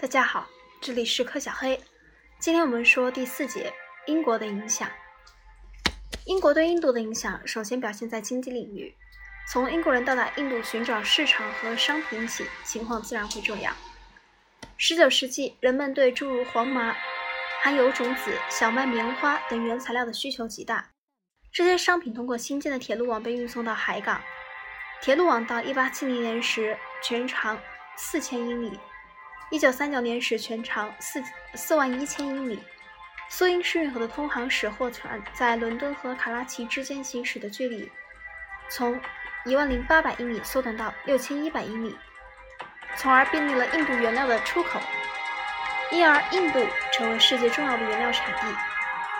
大家好，这里是柯小黑。今天我们说第四节英国的影响。英国对印度的影响，首先表现在经济领域。从英国人到达印度寻找市场和商品起，情况自然会这样。十九世纪，人们对诸如黄麻、含油种子、小麦、棉花等原材料的需求极大。这些商品通过新建的铁路网被运送到海港。铁路网到一八七零年时全长四千英里。一九三九年时，全长四四万一千英里。苏伊士运河的通航使货船在伦敦和卡拉奇之间行驶的距离从一万零八百英里缩短到六千一百英里，从而便利了印度原料的出口，因而印度成为世界重要的原料产地。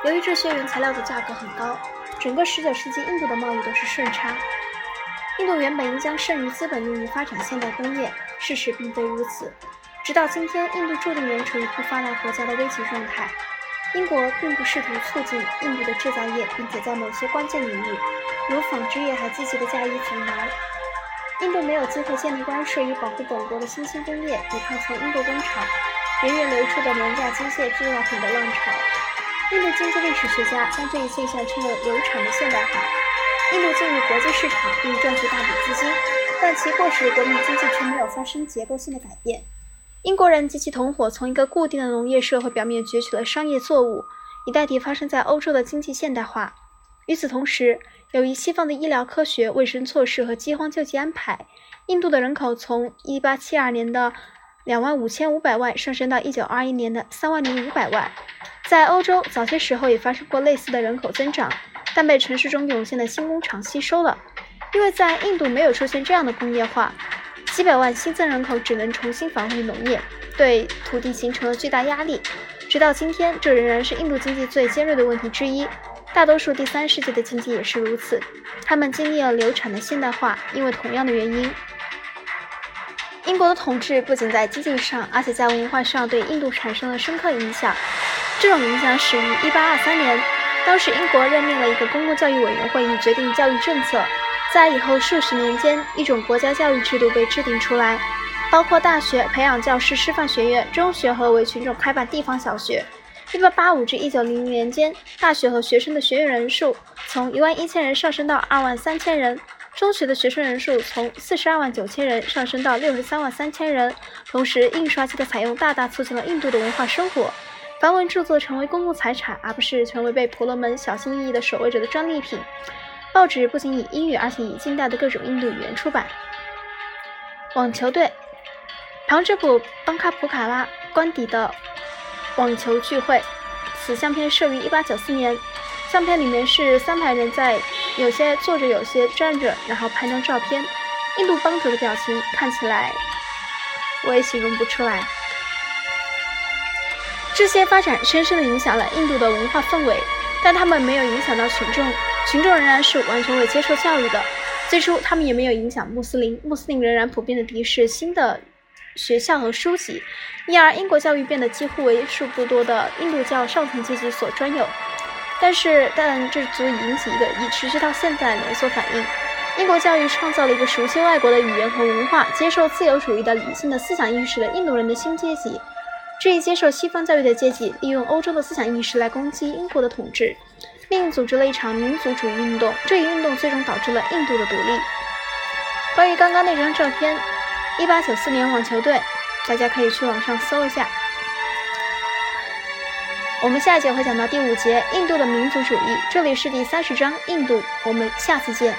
由于这些原材料的价格很高，整个十九世纪印度的贸易都是顺差。印度原本应将剩余资本用于发展现代工业，事实并非如此。直到今天，印度注定仍处于不发达国家的危急状态。英国并不试图促进印度的制造业，并且在某些关键领域，如纺织业，还积极的加以阻挠。印度没有机会建立关税以保护本国的新兴工业，抵抗从英国工厂源源流出的廉价机械制造品的浪潮。印度经济历史学家将这一现象称为“流产的现代化”。印度进入国际市场并赚取大笔资金，但其过时国民经济却没有发生结构性的改变。英国人及其同伙从一个固定的农业社会表面攫取了商业作物，以代替发生在欧洲的经济现代化。与此同时，由于西方的医疗科学、卫生措施和饥荒救济安排，印度的人口从1872年的2万5500万上升到1921年的3万零五百万。在欧洲，早些时候也发生过类似的人口增长，但被城市中涌现的新工厂吸收了，因为在印度没有出现这样的工业化。几百万新增人口只能重新返回农业，对土地形成了巨大压力。直到今天，这仍然是印度经济最尖锐的问题之一。大多数第三世界的经济也是如此，他们经历了流产的现代化，因为同样的原因。英国的统治不仅在经济上，而且在文化上对印度产生了深刻影响。这种影响始于1823年，当时英国任命了一个公共教育委员会，以决定教育政策。在以后数十年间，一种国家教育制度被制定出来，包括大学、培养教师、师范学院、中学和为群众开办地方小学。1885至1900年间，大学和学生的学员人数从1万1千人上升到2万3千人，中学的学生人数从42万9千人上升到63万3千人。同时，印刷机的采用大大促进了印度的文化生活，梵文著作成为公共财产，而不是成为被婆罗门小心翼翼的守卫者的专利品。报纸不仅以英语，而且以近代的各种印度语言出版。网球队，旁遮普邦卡普卡拉官邸的网球聚会。此相片摄于1894年。相片里面是三排人在，有些坐着，有些站着，然后拍张照片。印度帮主的表情看起来，我也形容不出来。这些发展深深的影响了印度的文化氛围，但他们没有影响到群众。群众仍然是完全未接受教育的。最初，他们也没有影响穆斯林，穆斯林仍然普遍的敌视新的学校和书籍，因而英国教育变得几乎为数不多的印度教上层阶级所专有。但是，但这足以引起一个已持续到现在的连锁反应：英国教育创造了一个熟悉外国的语言和文化、接受自由主义的理性的思想意识的印度人的新阶级。这一接受西方教育的阶级，利用欧洲的思想意识来攻击英国的统治。并组织了一场民族主义运动，这一运动最终导致了印度的独立。关于刚刚那张照片，一八九四年网球队，大家可以去网上搜一下。我们下一节会讲到第五节印度的民族主义，这里是第三十章印度，我们下次见。